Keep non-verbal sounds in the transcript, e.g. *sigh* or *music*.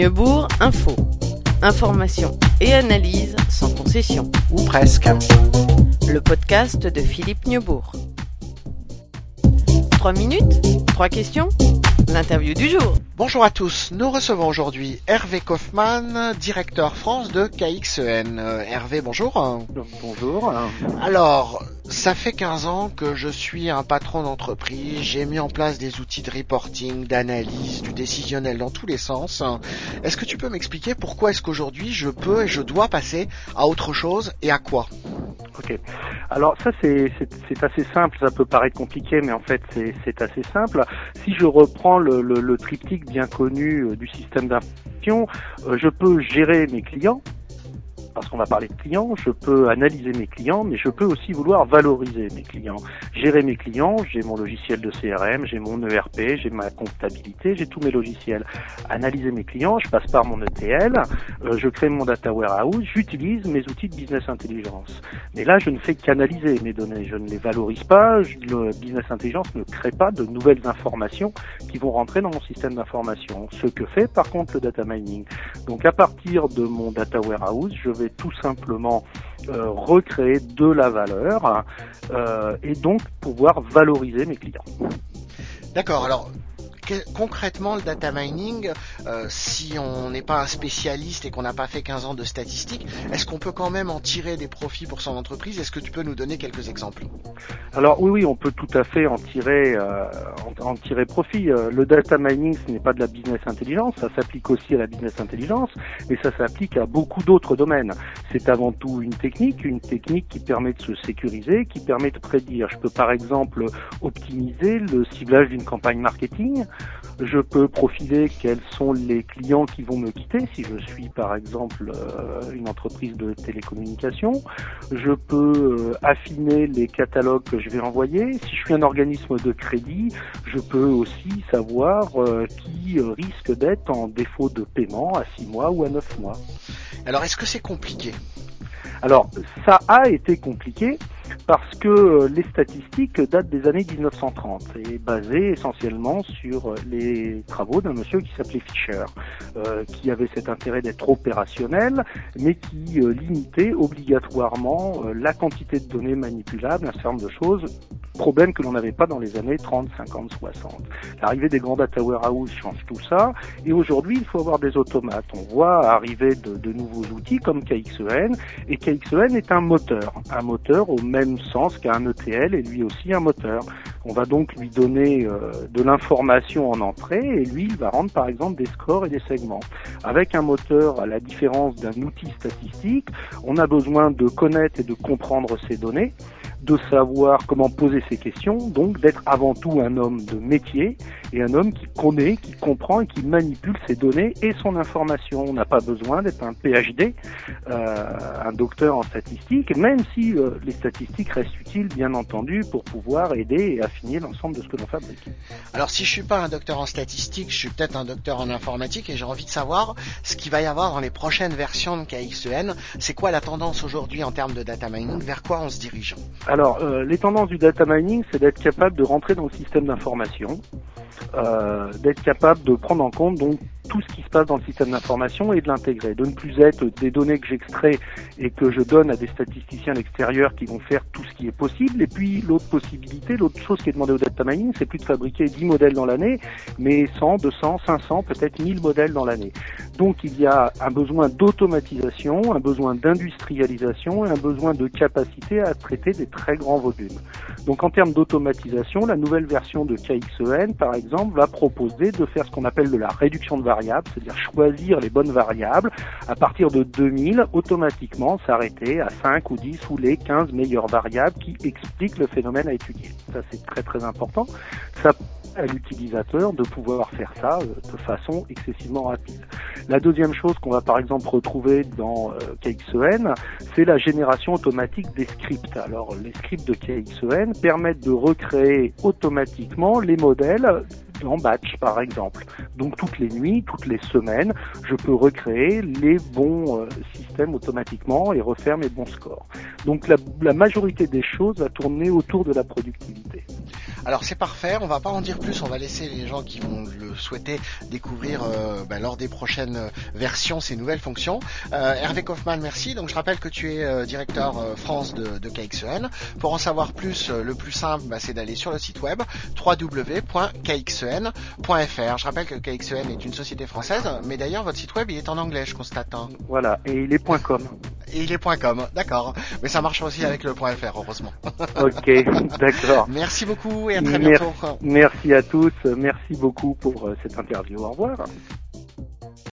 Neubourg Info. Information et analyse sans concession. Ou presque. Le podcast de Philippe Neubourg. Trois minutes Trois questions L'interview du jour. Bonjour à tous, nous recevons aujourd'hui Hervé Kaufmann, directeur France de KXEN. Euh, Hervé, bonjour. Bonjour. Alors, ça fait 15 ans que je suis un patron d'entreprise, j'ai mis en place des outils de reporting, d'analyse, du décisionnel dans tous les sens. Est-ce que tu peux m'expliquer pourquoi est-ce qu'aujourd'hui je peux et je dois passer à autre chose et à quoi? Ok. Alors ça c'est assez simple, ça peut paraître compliqué, mais en fait c'est assez simple. Si je reprends le, le, triptyque bien connu euh, du système d'information, euh, je peux gérer mes clients, parce qu'on va parler de clients, je peux analyser mes clients, mais je peux aussi vouloir valoriser mes clients. Gérer mes clients, j'ai mon logiciel de CRM, j'ai mon ERP, j'ai ma comptabilité, j'ai tous mes logiciels. Analyser mes clients, je passe par mon ETL, euh, je crée mon data warehouse, j'utilise mes outils de business intelligence. Mais là, je ne fais qu'analyser mes données, je ne les valorise pas, le business intelligence ne crée pas de nouvelles informations qui vont rentrer dans mon système d'information. Ce que fait par contre le data mining. Donc à partir de mon data warehouse, je tout simplement euh, recréer de la valeur euh, et donc pouvoir valoriser mes clients. D'accord. Alors concrètement, le data mining, euh, si on n'est pas un spécialiste et qu'on n'a pas fait 15 ans de statistiques, est-ce qu'on peut quand même en tirer des profits pour son entreprise? Est-ce que tu peux nous donner quelques exemples? Alors oui, oui, on peut tout à fait en tirer, euh, en, tirer profit. Euh, le data mining, ce n'est pas de la business intelligence, ça s'applique aussi à la business intelligence, mais ça s'applique à beaucoup d'autres domaines. C'est avant tout une technique, une technique qui permet de se sécuriser, qui permet de prédire. Je peux par exemple optimiser le ciblage d'une campagne marketing. Je peux profiler quels sont les clients qui vont me quitter si je suis par exemple euh, une entreprise de télécommunication. Je peux euh, affiner les catalogues que je vais envoyer. Si je suis un organisme de crédit, je peux aussi savoir euh, qui risque d'être en défaut de paiement à 6 mois ou à 9 mois. Alors est-ce que c'est compliqué? Alors, ça a été compliqué parce que euh, les statistiques datent des années 1930 et basées essentiellement sur les travaux d'un monsieur qui s'appelait Fischer, euh, qui avait cet intérêt d'être opérationnel, mais qui euh, limitait obligatoirement la quantité de données manipulables, un certain nombre de choses, problème que l'on n'avait pas dans les années 30, 50, 60. L'arrivée des grands data warehouse change tout ça, et aujourd'hui il faut avoir des automates. On voit arriver de, de nouveaux outils comme KXEN, et KXEN est un moteur, un moteur au même sens qu'un ETL et lui aussi un moteur. On va donc lui donner euh, de l'information en entrée et lui il va rendre par exemple des scores et des segments. Avec un moteur, à la différence d'un outil statistique, on a besoin de connaître et de comprendre ces données de savoir comment poser ces questions, donc d'être avant tout un homme de métier et un homme qui connaît, qui comprend et qui manipule ses données et son information. On n'a pas besoin d'être un PhD, euh, un docteur en statistique, même si euh, les statistiques restent utiles, bien entendu, pour pouvoir aider et affiner l'ensemble de ce que l'on fabrique. Alors si je suis pas un docteur en statistique, je suis peut-être un docteur en informatique et j'ai envie de savoir ce qu'il va y avoir dans les prochaines versions de KXEN. C'est quoi la tendance aujourd'hui en termes de data mining? Vers quoi on se dirige? Alors, euh, les tendances du data mining, c'est d'être capable de rentrer dans le système d'information, euh, d'être capable de prendre en compte donc tout ce qui se passe dans le système d'information et de l'intégrer, de ne plus être des données que j'extrais et que je donne à des statisticiens à l'extérieur qui vont faire tout ce qui est possible. Et puis l'autre possibilité, l'autre chose qui est demandée au data mining, c'est plus de fabriquer 10 modèles dans l'année, mais 100, 200, 500, peut-être 1000 modèles dans l'année. Donc il y a un besoin d'automatisation, un besoin d'industrialisation et un besoin de capacité à traiter des très grands volumes. Donc en termes d'automatisation, la nouvelle version de KXEN, par exemple, va proposer de faire ce qu'on appelle de la réduction de variables, c'est-à-dire choisir les bonnes variables, à partir de 2000, automatiquement s'arrêter à 5 ou 10 ou les 15 meilleures variables qui expliquent le phénomène à étudier. Ça c'est très très important. Ça à l'utilisateur de pouvoir faire ça euh, de façon excessivement rapide. La deuxième chose qu'on va par exemple retrouver dans euh, KXEN, c'est la génération automatique des scripts. Alors les scripts de KXEN permettent de recréer automatiquement les modèles en batch par exemple. Donc toutes les nuits, toutes les semaines, je peux recréer les bons euh, systèmes automatiquement et refaire mes bons scores. Donc la, la majorité des choses va tourner autour de la productivité. Alors c'est parfait, on va pas en dire plus, on va laisser les gens qui vont le souhaiter découvrir euh, bah, lors des prochaines euh, versions ces nouvelles fonctions. Euh, Hervé Kaufmann, merci. Donc je rappelle que tu es directeur France de, de, KXEN. Pour en savoir plus, le plus simple, bah, c'est d'aller sur le site web www.kxen.fr. Je rappelle que KXEN est une société française, mais d'ailleurs votre site web il est en anglais, je constate. Hein. Voilà, et il est .com. Et il est .com, d'accord. Mais ça marche aussi avec le .fr, heureusement. ok, d'accord. *laughs* Merci beaucoup et à très bientôt. Merci à tous. Merci beaucoup pour euh, cette interview. Au revoir.